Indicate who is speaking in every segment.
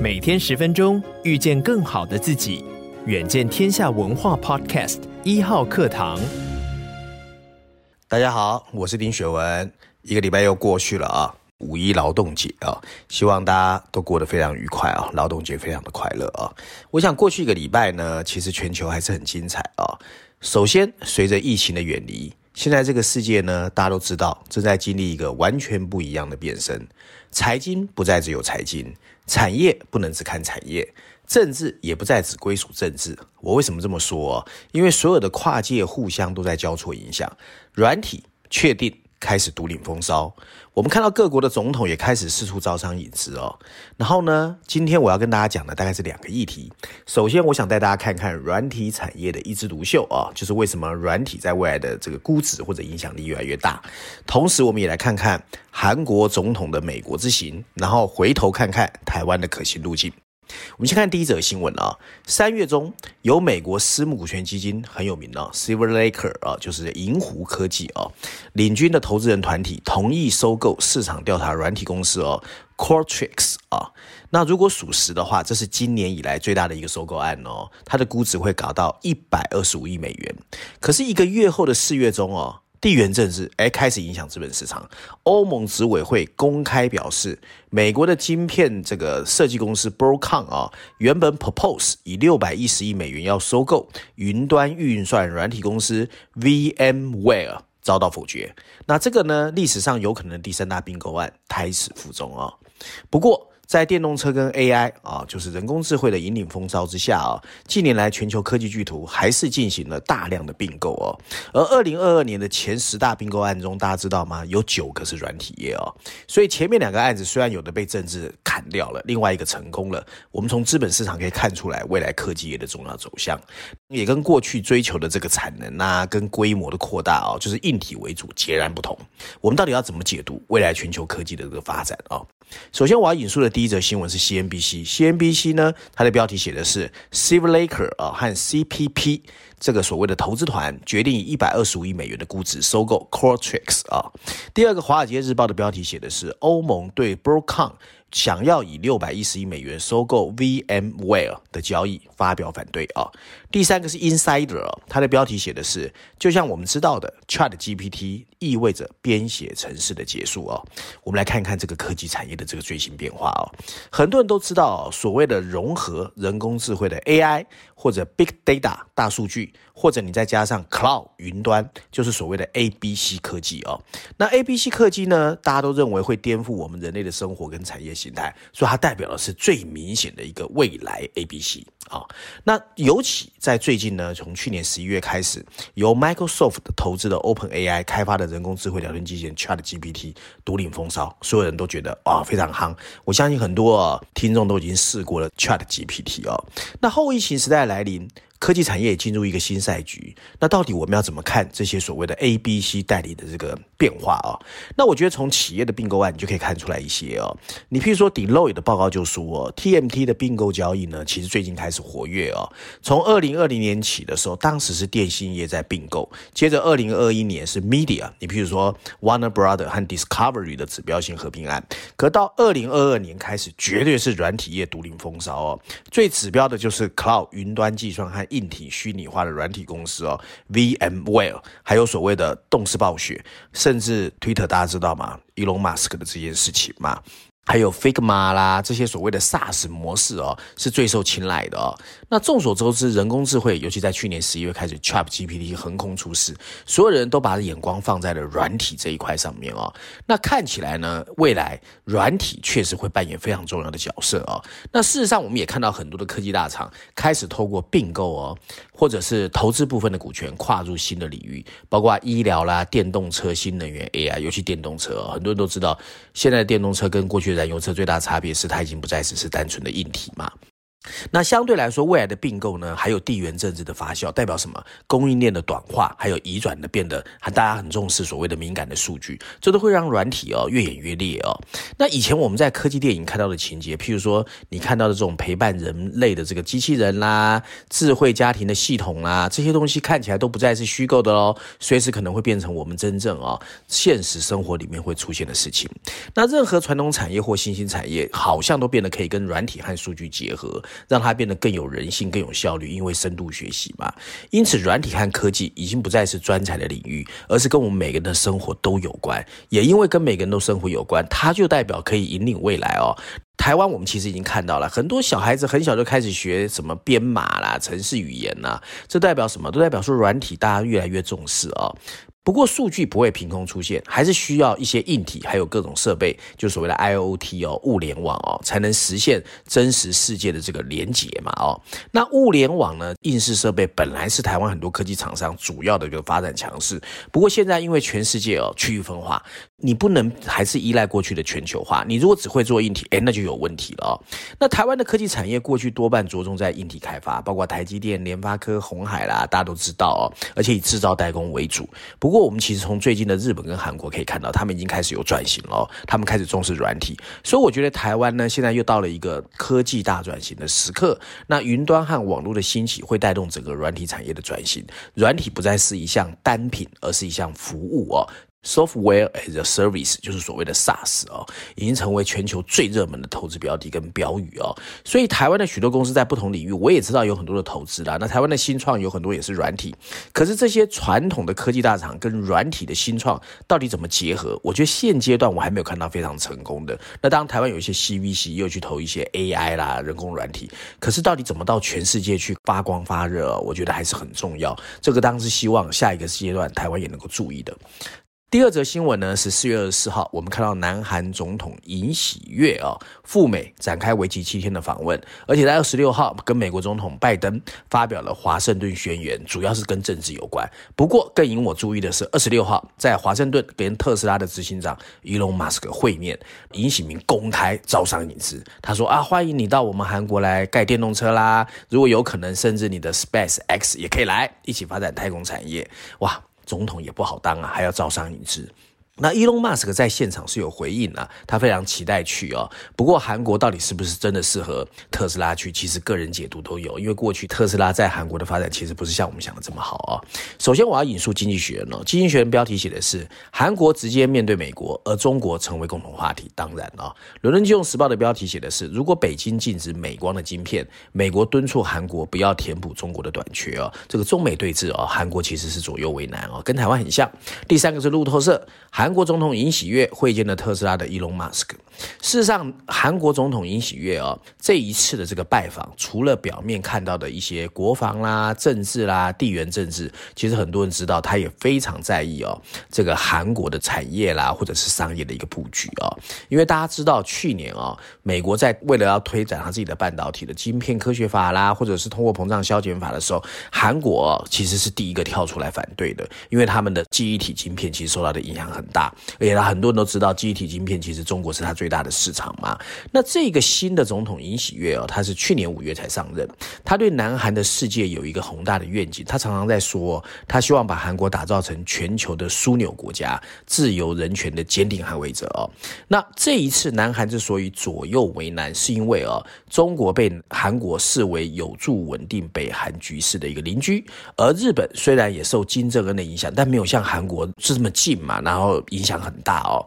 Speaker 1: 每天十分钟，遇见更好的自己。远见天下文化 Podcast 一号课堂。
Speaker 2: 大家好，我是丁雪文。一个礼拜又过去了啊，五一劳动节啊，希望大家都过得非常愉快啊，劳动节非常的快乐啊。我想过去一个礼拜呢，其实全球还是很精彩啊。首先，随着疫情的远离，现在这个世界呢，大家都知道正在经历一个完全不一样的变身。财经不再只有财经，产业不能只看产业。政治也不再只归属政治。我为什么这么说？因为所有的跨界互相都在交错影响。软体确定开始独领风骚。我们看到各国的总统也开始四处招商引资哦。然后呢，今天我要跟大家讲的大概是两个议题。首先，我想带大家看看软体产业的一枝独秀啊，就是为什么软体在未来的这个估值或者影响力越来越大。同时，我们也来看看韩国总统的美国之行，然后回头看看台湾的可行路径。我们先看第一则新闻啊，三月中，有美国私募股权基金很有名啊 Silver Lake 啊，就是银湖科技啊，领军的投资人团体同意收购市场调查软体公司哦，Qualtrics 啊。那如果属实的话，这是今年以来最大的一个收购案哦，它的估值会搞到一百二十五亿美元。可是一个月后的四月中哦。地缘政治哎，开始影响资本市场。欧盟执委会公开表示，美国的晶片这个设计公司 Broadcom 啊，原本 propose 以六百一十亿美元要收购云端运算软体公司 VMware，遭到否决。那这个呢，历史上有可能第三大并购案胎死腹中啊。不过，在电动车跟 AI 啊，就是人工智慧的引领风骚之下啊，近年来全球科技巨头还是进行了大量的并购哦。而二零二二年的前十大并购案中，大家知道吗？有九个是软体业哦。所以前面两个案子虽然有的被政治砍掉了，另外一个成功了。我们从资本市场可以看出来，未来科技业的重要走向，也跟过去追求的这个产能啊，跟规模的扩大哦，就是硬体为主，截然不同。我们到底要怎么解读未来全球科技的这个发展啊？首先，我要引述的第一则新闻是 CNBC，CNBC 呢，它的标题写的是 Silver Laker 啊和 CPP 这个所谓的投资团决定以一百二十五亿美元的估值收购 Qualtrics 啊。第二个，《华尔街日报》的标题写的是欧盟对 Broadcom 想要以六百一十亿美元收购 VMware 的交易发表反对啊。第三个是 Insider，它的标题写的是，就像我们知道的，ChatGPT 意味着编写程式的结束哦。我们来看看这个科技产业的这个最新变化哦。很多人都知道，所谓的融合人工智慧的 AI 或者 Big Data 大数据，或者你再加上 Cloud 云端，就是所谓的 ABC 科技哦。那 ABC 科技呢，大家都认为会颠覆我们人类的生活跟产业形态，所以它代表的是最明显的一个未来 ABC 啊。那尤其在最近呢，从去年十一月开始，由 Microsoft 投资的 OpenAI 开发的人工智慧聊天机器人 ChatGPT 独领风骚，所有人都觉得啊、非常夯。我相信很多、听众都已经试过了 ChatGPT 哦。那后疫情时代来临。科技产业也进入一个新赛局，那到底我们要怎么看这些所谓的 A、B、C 代理的这个变化啊？那我觉得从企业的并购案，你就可以看出来一些哦。你譬如说，Deloitte 的报告就说，TMT 的并购交易呢，其实最近开始活跃哦。从二零二零年起的时候，当时是电信业在并购，接着二零二一年是 Media，你譬如说 Warner Brother 和 Discovery 的指标性合并案，可到二零二二年开始，绝对是软体业独领风骚哦。最指标的就是 Cloud 云端计算和硬体虚拟化的软体公司哦，VMware，还有所谓的动视暴雪，甚至 Twitter，大家知道吗伊隆马斯克的这件事情嘛。还有 Figma 啦，这些所谓的 SaaS 模式哦，是最受青睐的哦。那众所周知，人工智慧，尤其在去年十一月开始，ChatGPT 横空出世，所有人都把眼光放在了软体这一块上面哦。那看起来呢，未来软体确实会扮演非常重要的角色哦。那事实上，我们也看到很多的科技大厂开始透过并购哦，或者是投资部分的股权，跨入新的领域，包括医疗啦、电动车、新能源、AI，尤其电动车哦，很多人都知道，现在的电动车跟过去燃油车最大差别是它已经不再只是单纯的硬体嘛。那相对来说，未来的并购呢，还有地缘政治的发酵，代表什么？供应链的短化，还有移转的变得，大家很重视所谓的敏感的数据，这都会让软体哦越演越烈哦。那以前我们在科技电影看到的情节，譬如说你看到的这种陪伴人类的这个机器人啦，智慧家庭的系统啦，这些东西看起来都不再是虚构的喽，随时可能会变成我们真正哦现实生活里面会出现的事情。那任何传统产业或新兴产业，好像都变得可以跟软体和数据结合。让它变得更有人性、更有效率，因为深度学习嘛。因此，软体和科技已经不再是专才的领域，而是跟我们每个人的生活都有关。也因为跟每个人都生活有关，它就代表可以引领未来哦。台湾我们其实已经看到了很多小孩子很小就开始学什么编码啦、程式语言啦，这代表什么？都代表说软体大家越来越重视哦。不过数据不会凭空出现，还是需要一些硬体，还有各种设备，就所谓的 IoT 哦，物联网哦，才能实现真实世界的这个连结嘛哦。那物联网呢，硬式设备本来是台湾很多科技厂商主要的一个发展强势，不过现在因为全世界哦区域分化，你不能还是依赖过去的全球化。你如果只会做硬体，诶，那就有问题了哦。那台湾的科技产业过去多半着重在硬体开发，包括台积电、联发科、鸿海啦，大家都知道哦，而且以制造代工为主。不过我们其实从最近的日本跟韩国可以看到，他们已经开始有转型了，他们开始重视软体，所以我觉得台湾呢，现在又到了一个科技大转型的时刻。那云端和网络的兴起会带动整个软体产业的转型，软体不再是一项单品，而是一项服务哦。Software as a Service 就是所谓的 SaaS 哦，已经成为全球最热门的投资标的跟标语哦。所以台湾的许多公司在不同领域，我也知道有很多的投资啦。那台湾的新创有很多也是软体，可是这些传统的科技大厂跟软体的新创到底怎么结合？我觉得现阶段我还没有看到非常成功的。那当然台湾有一些 CVC 又去投一些 AI 啦、人工软体，可是到底怎么到全世界去发光发热？我觉得还是很重要。这个当然是希望下一个阶段台湾也能够注意的。第二则新闻呢，是四月二十四号，我们看到南韩总统尹喜悦啊赴美展开为期七天的访问，而且在二十六号跟美国总统拜登发表了华盛顿宣言，主要是跟政治有关。不过更引我注意的是，二十六号在华盛顿跟特斯拉的执行长伊隆马斯克会面，尹喜明公开招商引资，他说啊，欢迎你到我们韩国来盖电动车啦，如果有可能，甚至你的 Space X 也可以来一起发展太空产业，哇！总统也不好当啊，还要招商引资。那伊隆马斯克在现场是有回应啊，他非常期待去哦。不过韩国到底是不是真的适合特斯拉去？其实个人解读都有，因为过去特斯拉在韩国的发展其实不是像我们想的这么好啊。首先我要引述经济学人哦，经济学人标题写的是韩国直接面对美国，而中国成为共同话题。当然啊，伦敦金融时报的标题写的是如果北京禁止美光的晶片，美国敦促韩国不要填补中国的短缺哦。这个中美对峙哦，韩国其实是左右为难哦，跟台湾很像。第三个是路透社韩。韩国总统尹喜悦会见了特斯拉的伊隆马斯克。事实上，韩国总统尹喜悦哦，这一次的这个拜访，除了表面看到的一些国防啦、政治啦、地缘政治，其实很多人知道，他也非常在意哦，这个韩国的产业啦，或者是商业的一个布局哦。因为大家知道，去年哦，美国在为了要推展他自己的半导体的晶片科学法啦，或者是通货膨胀削减法的时候，韩国，其实是第一个跳出来反对的，因为他们的记忆体晶片其实受到的影响很大。而且他很多人都知道，记忆体晶片其实中国是他最大的市场嘛。那这个新的总统尹喜悦哦，他是去年五月才上任，他对南韩的世界有一个宏大的愿景。他常常在说，他希望把韩国打造成全球的枢纽国家，自由人权的坚定捍卫者哦。那这一次南韩之所以左右为难，是因为哦，中国被韩国视为有助稳定北韩局势的一个邻居，而日本虽然也受金正恩的影响，但没有像韩国是这么近嘛，然后。影响很大哦，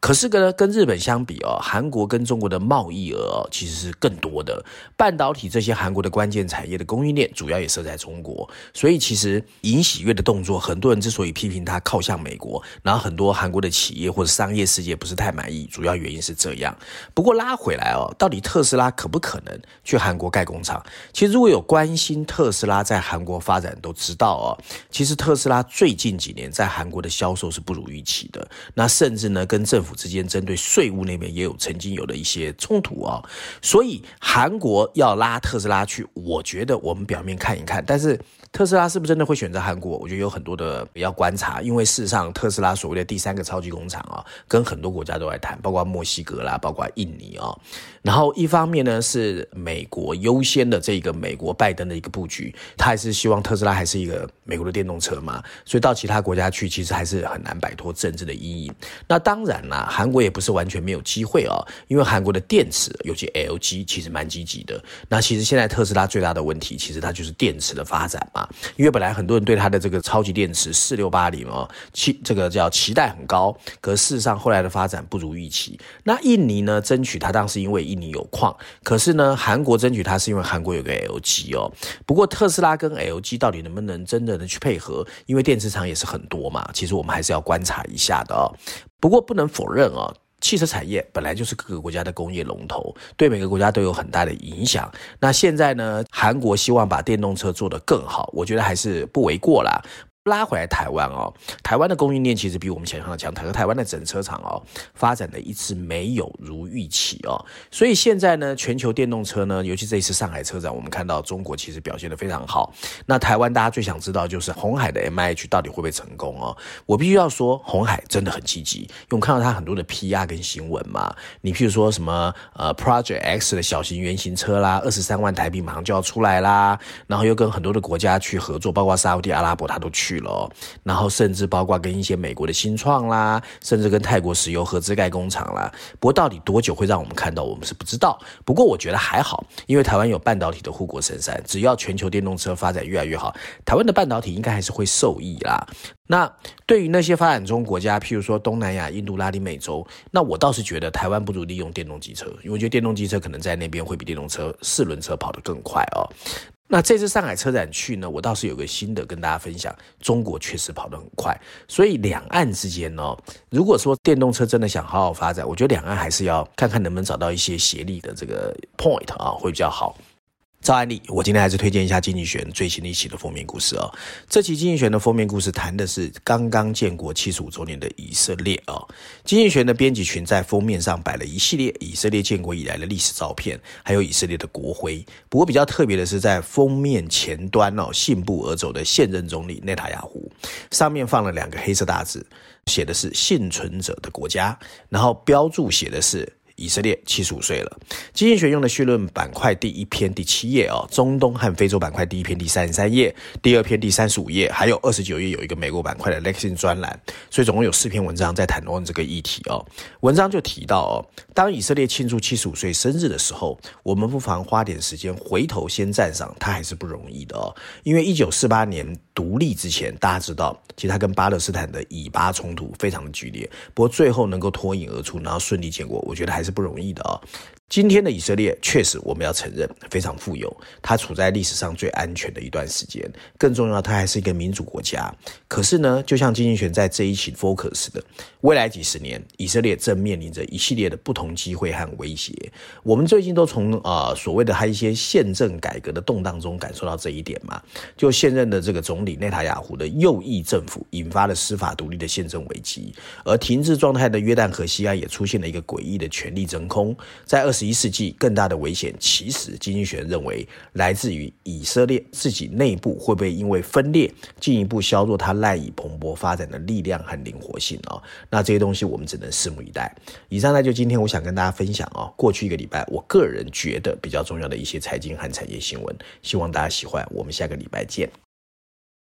Speaker 2: 可是跟跟日本相比哦，韩国跟中国的贸易额哦，其实是更多的。半导体这些韩国的关键产业的供应链主要也设在中国，所以其实尹喜悦的动作，很多人之所以批评他靠向美国，然后很多韩国的企业或者商业世界不是太满意，主要原因是这样。不过拉回来哦，到底特斯拉可不可能去韩国盖工厂？其实如果有关心特斯拉在韩国发展，都知道哦，其实特斯拉最近几年在韩国的销售是不如预期的。那甚至呢，跟政府之间针对税务那边也有曾经有的一些冲突啊、所以韩国要拉特斯拉去，我觉得我们表面看一看，但是特斯拉是不是真的会选择韩国？我觉得有很多的要观察，因为事实上特斯拉所谓的第三个超级工厂啊，跟很多国家都在谈，包括墨西哥啦，包括印尼啊。然后一方面呢是美国优先的这个美国拜登的一个布局，他还是希望特斯拉还是一个美国的电动车嘛，所以到其他国家去其实还是很难摆脱政治的阴影。那当然啦，韩国也不是完全没有机会啊，因为韩国的电池，尤其 LG 其实蛮积极的。那其实现在特斯拉最大的问题，其实它就是电池的发展嘛，因为本来很多人对它的这个超级电池四六八零哦，期这个叫期待很高，可事实上后来的发展不如预期。那印尼呢，争取它当时因为印尼有矿，可是呢，韩国争取它是因为韩国有个 LG 哦。不过特斯拉跟 LG 到底能不能真的能去配合？因为电池厂也是很多嘛，其实我们还是要观察一下的哦。不过不能否认哦。汽车产业本来就是各个国家的工业龙头，对每个国家都有很大的影响。那现在呢，韩国希望把电动车做得更好，我觉得还是不为过啦。拉回来台湾哦，台湾的供应链其实比我们想象的强，台和台湾的整车厂哦，发展的一直没有如预期哦，所以现在呢，全球电动车呢，尤其这一次上海车展，我们看到中国其实表现得非常好。那台湾大家最想知道就是红海的 MIH 到底会不会成功哦？我必须要说，红海真的很积极，因为我们看到它很多的 PR 跟新闻嘛。你譬如说什么呃 Project X 的小型原型车啦，二十三万台币马上就要出来啦，然后又跟很多的国家去合作，包括沙乌地阿拉伯，他都去。去了，然后甚至包括跟一些美国的新创啦，甚至跟泰国石油合资盖工厂啦。不过到底多久会让我们看到，我们是不知道。不过我觉得还好，因为台湾有半导体的护国神山，只要全球电动车发展越来越好，台湾的半导体应该还是会受益啦。那对于那些发展中国家，譬如说东南亚、印度、拉丁美洲，那我倒是觉得台湾不如利用电动机车，因为我觉得电动机车可能在那边会比电动车四轮车跑得更快哦。那这次上海车展去呢，我倒是有个心得跟大家分享。中国确实跑得很快，所以两岸之间呢，如果说电动车真的想好好发展，我觉得两岸还是要看看能不能找到一些协力的这个 point 啊，会比较好。照案例，我今天还是推荐一下《经济学人》最新的一期的封面故事哦。这期《经济学人》的封面故事谈的是刚刚建国七十五周年的以色列哦。《经济学人》的编辑群在封面上摆了一系列以色列建国以来的历史照片，还有以色列的国徽。不过比较特别的是，在封面前端哦，信步而走的现任总理内塔雅胡，上面放了两个黑色大字，写的是“幸存者的国家”，然后标注写的是。以色列七十五岁了。经济学用的绪论板块第一篇第七页哦，中东和非洲板块第一篇第三十三页，第二篇第三十五页，还有二十九页有一个美国板块的 Lexin 专栏，所以总共有四篇文章在谈论这个议题哦。文章就提到哦，当以色列庆祝七十五岁生日的时候，我们不妨花点时间回头先赞赏他还是不容易的哦，因为一九四八年独立之前，大家知道其实他跟巴勒斯坦的以巴冲突非常的剧烈，不过最后能够脱颖而出，然后顺利建国，我觉得还是不容易的啊。今天的以色列确实，我们要承认非常富有，它处在历史上最安全的一段时间。更重要，它还是一个民主国家。可是呢，就像金星权在这一期 focus 的，未来几十年，以色列正面临着一系列的不同机会和威胁。我们最近都从啊、呃、所谓的他一些宪政改革的动荡中感受到这一点嘛。就现任的这个总理内塔雅胡的右翼政府引发了司法独立的宪政危机，而停滞状态的约旦河西岸也出现了一个诡异的权力真空。在二十一世纪，更大的危险，其实经济学认为来自于以色列自己内部会不会因为分裂，进一步削弱它赖以蓬勃发展的力量和灵活性哦。那这些东西我们只能拭目以待。以上呢，就今天我想跟大家分享哦，过去一个礼拜我个人觉得比较重要的一些财经和产业新闻，希望大家喜欢。我们下个礼拜见。